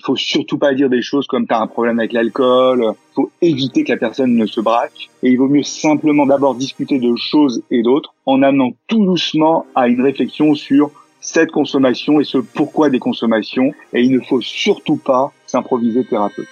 Il faut surtout pas dire des choses comme t'as un problème avec l'alcool. Il faut éviter que la personne ne se braque. Et il vaut mieux simplement d'abord discuter de choses et d'autres en amenant tout doucement à une réflexion sur cette consommation et ce pourquoi des consommations. Et il ne faut surtout pas s'improviser thérapeute.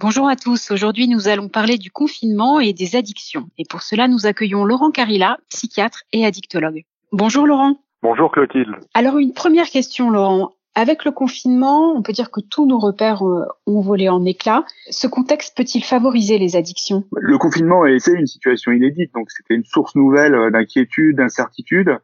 Bonjour à tous. Aujourd'hui, nous allons parler du confinement et des addictions. Et pour cela, nous accueillons Laurent Carilla, psychiatre et addictologue. Bonjour Laurent. Bonjour Clotilde. Alors une première question Laurent. Avec le confinement, on peut dire que tous nos repères euh, ont volé en éclats. Ce contexte peut-il favoriser les addictions? Le confinement c'est une situation inédite, donc c'était une source nouvelle euh, d'inquiétude, d'incertitude,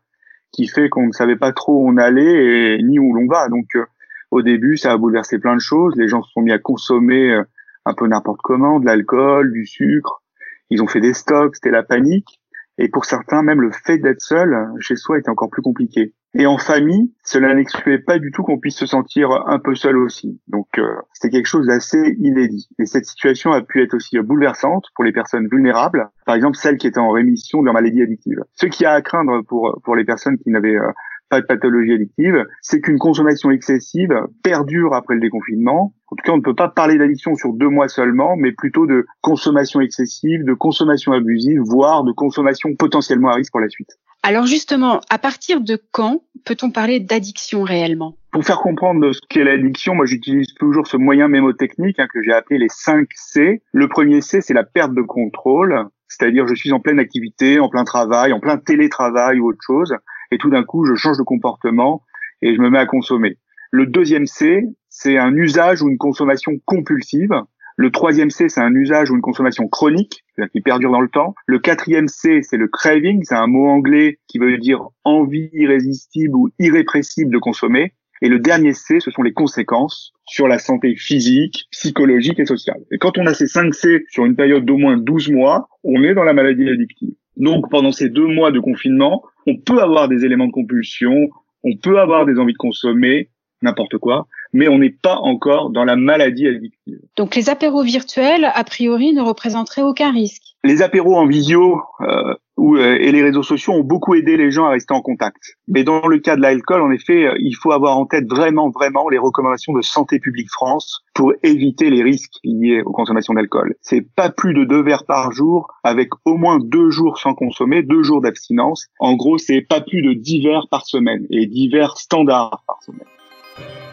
qui fait qu'on ne savait pas trop où on allait et ni où l'on va. Donc euh, au début, ça a bouleversé plein de choses. Les gens se sont mis à consommer un peu n'importe comment, de l'alcool, du sucre. Ils ont fait des stocks, c'était la panique. Et pour certains, même le fait d'être seul chez soi était encore plus compliqué. Et en famille, cela n'excluait pas du tout qu'on puisse se sentir un peu seul aussi. Donc euh, c'était quelque chose d'assez inédit. Et cette situation a pu être aussi bouleversante pour les personnes vulnérables, par exemple celles qui étaient en rémission de leur maladie addictive. Ce qui a à craindre pour pour les personnes qui n'avaient euh, pas de pathologie addictive, c'est qu'une consommation excessive perdure après le déconfinement. En tout cas, on ne peut pas parler d'addiction sur deux mois seulement, mais plutôt de consommation excessive, de consommation abusive, voire de consommation potentiellement à risque pour la suite. Alors justement, à partir de quand peut-on parler d'addiction réellement? Pour faire comprendre ce qu'est l'addiction, moi j'utilise toujours ce moyen mémotechnique hein, que j'ai appelé les 5 C. Le premier C, c'est la perte de contrôle, c'est-à-dire je suis en pleine activité, en plein travail, en plein télétravail ou autre chose et tout d'un coup, je change de comportement et je me mets à consommer. Le deuxième C, c'est un usage ou une consommation compulsive. Le troisième C, c'est un usage ou une consommation chronique, qui perdure dans le temps. Le quatrième C, c'est le craving, c'est un mot anglais qui veut dire envie irrésistible ou irrépressible de consommer. Et le dernier C, ce sont les conséquences sur la santé physique, psychologique et sociale. Et quand on a ces 5 C sur une période d'au moins 12 mois, on est dans la maladie addictive. Donc pendant ces deux mois de confinement, on peut avoir des éléments de compulsion, on peut avoir des envies de consommer, n'importe quoi, mais on n'est pas encore dans la maladie addictive. Donc les apéros virtuels, a priori, ne représenteraient aucun risque. Les apéros en visio euh, euh, et les réseaux sociaux ont beaucoup aidé les gens à rester en contact. Mais dans le cas de l'alcool, en effet, euh, il faut avoir en tête vraiment, vraiment les recommandations de Santé publique France pour éviter les risques liés aux consommations d'alcool. C'est pas plus de deux verres par jour avec au moins deux jours sans consommer, deux jours d'abstinence. En gros, c'est pas plus de dix verres par semaine et dix verres standards par semaine.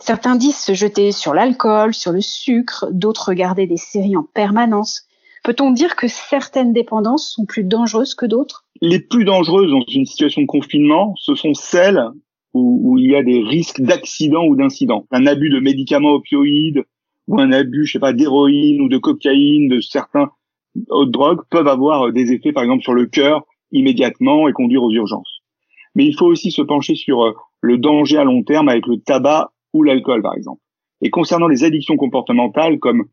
Certains disent se jeter sur l'alcool, sur le sucre, d'autres regarder des séries en permanence. Peut-on dire que certaines dépendances sont plus dangereuses que d'autres? Les plus dangereuses dans une situation de confinement, ce sont celles où, il y a des risques d'accident ou d'incident. Un abus de médicaments opioïdes ou un abus, je sais pas, d'héroïne ou de cocaïne, de certains autres drogues peuvent avoir des effets, par exemple, sur le cœur immédiatement et conduire aux urgences. Mais il faut aussi se pencher sur euh, le danger à long terme avec le tabac ou l'alcool, par exemple. Et concernant les addictions comportementales, comme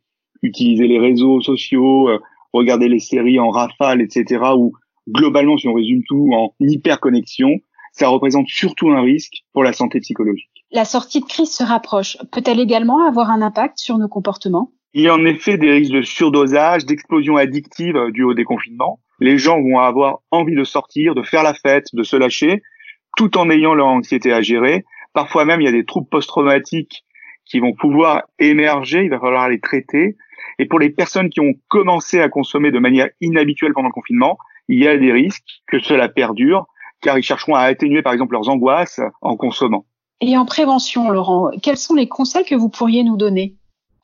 utiliser les réseaux sociaux, euh, regarder les séries en rafale, etc., ou globalement, si on résume tout, en hyperconnexion, ça représente surtout un risque pour la santé psychologique. La sortie de crise se rapproche. Peut-elle également avoir un impact sur nos comportements? Il y a en effet des risques de surdosage, d'explosion addictive du haut déconfinement. Les gens vont avoir envie de sortir, de faire la fête, de se lâcher, tout en ayant leur anxiété à gérer. Parfois même, il y a des troubles post-traumatiques qui vont pouvoir émerger, il va falloir les traiter. Et pour les personnes qui ont commencé à consommer de manière inhabituelle pendant le confinement, il y a des risques que cela perdure, car ils chercheront à atténuer par exemple leurs angoisses en consommant. Et en prévention, Laurent, quels sont les conseils que vous pourriez nous donner?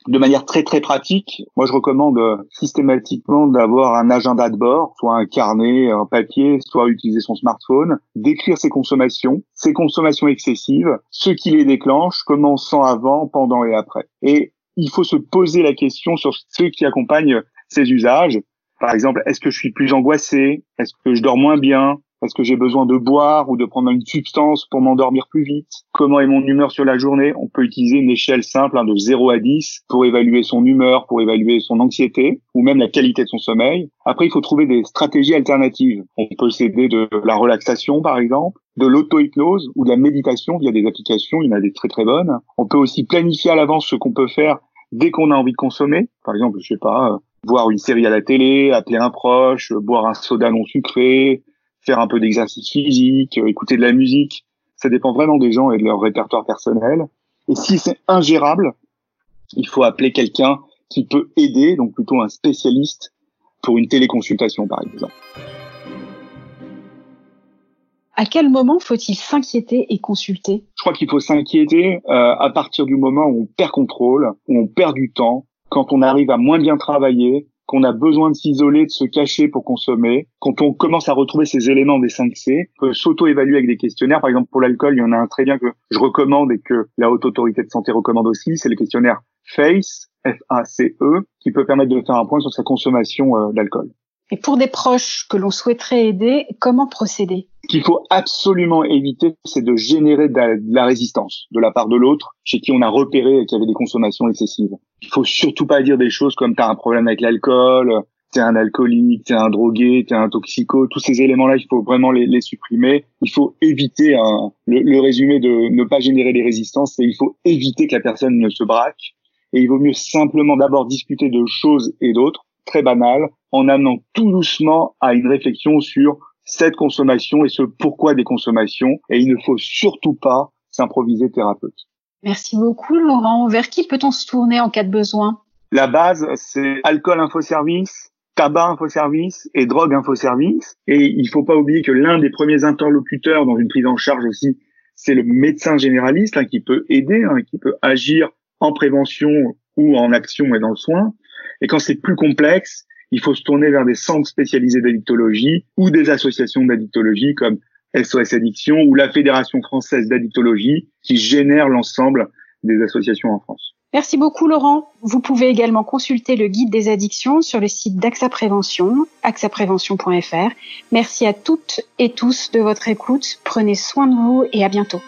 De manière très très pratique, moi je recommande systématiquement d'avoir un agenda de bord, soit un carnet, un papier, soit utiliser son smartphone, d'écrire ses consommations, ses consommations excessives, ce qui les déclenche, commençant avant, pendant et après. Et il faut se poser la question sur ce qui accompagne ces usages. Par exemple, est-ce que je suis plus angoissé? Est-ce que je dors moins bien? Est-ce que j'ai besoin de boire ou de prendre une substance pour m'endormir plus vite? Comment est mon humeur sur la journée? On peut utiliser une échelle simple hein, de 0 à 10 pour évaluer son humeur, pour évaluer son anxiété ou même la qualité de son sommeil. Après, il faut trouver des stratégies alternatives. On peut s'aider de la relaxation, par exemple, de l'auto-hypnose ou de la méditation via des applications. Il y en a des très très bonnes. On peut aussi planifier à l'avance ce qu'on peut faire dès qu'on a envie de consommer. Par exemple, je sais pas, voir une série à la télé, appeler un proche, boire un soda non sucré, faire un peu d'exercice physique, écouter de la musique. Ça dépend vraiment des gens et de leur répertoire personnel. Et si c'est ingérable, il faut appeler quelqu'un qui peut aider, donc plutôt un spécialiste pour une téléconsultation par exemple. À quel moment faut-il s'inquiéter et consulter? Je crois qu'il faut s'inquiéter euh, à partir du moment où on perd contrôle, où on perd du temps, quand on arrive à moins bien travailler, qu'on a besoin de s'isoler, de se cacher pour consommer, quand on commence à retrouver ces éléments des 5 C, on peut s'auto-évaluer avec des questionnaires. Par exemple, pour l'alcool, il y en a un très bien que je recommande et que la Haute Autorité de Santé recommande aussi, c'est le questionnaire FACE, F-A-C-E, qui peut permettre de faire un point sur sa consommation euh, d'alcool. Et pour des proches que l'on souhaiterait aider, comment procéder? Ce qu'il faut absolument éviter, c'est de générer de la, résistance de la part de l'autre, chez qui on a repéré qu'il y avait des consommations excessives. Il faut surtout pas dire des choses comme t'as un problème avec l'alcool, t'es un alcoolique, t'es un drogué, t'es un toxico. Tous ces éléments-là, il faut vraiment les, supprimer. Il faut éviter le, résumé de ne pas générer des résistances, c'est il faut éviter que la personne ne se braque. Et il vaut mieux simplement d'abord discuter de choses et d'autres, très banales, en amenant tout doucement à une réflexion sur cette consommation et ce pourquoi des consommations. Et il ne faut surtout pas s'improviser thérapeute. Merci beaucoup, Laurent. Vers qui peut-on se tourner en cas de besoin? La base, c'est alcool info service, tabac info service et drogue info service. Et il faut pas oublier que l'un des premiers interlocuteurs dans une prise en charge aussi, c'est le médecin généraliste hein, qui peut aider, hein, qui peut agir en prévention ou en action et dans le soin. Et quand c'est plus complexe, il faut se tourner vers des centres spécialisés d'addictologie ou des associations d'addictologie comme SOS Addiction ou la Fédération française d'addictologie qui génère l'ensemble des associations en France. Merci beaucoup Laurent. Vous pouvez également consulter le guide des addictions sur le site d'AXA Prévention, axaprévention.fr. Merci à toutes et tous de votre écoute. Prenez soin de vous et à bientôt.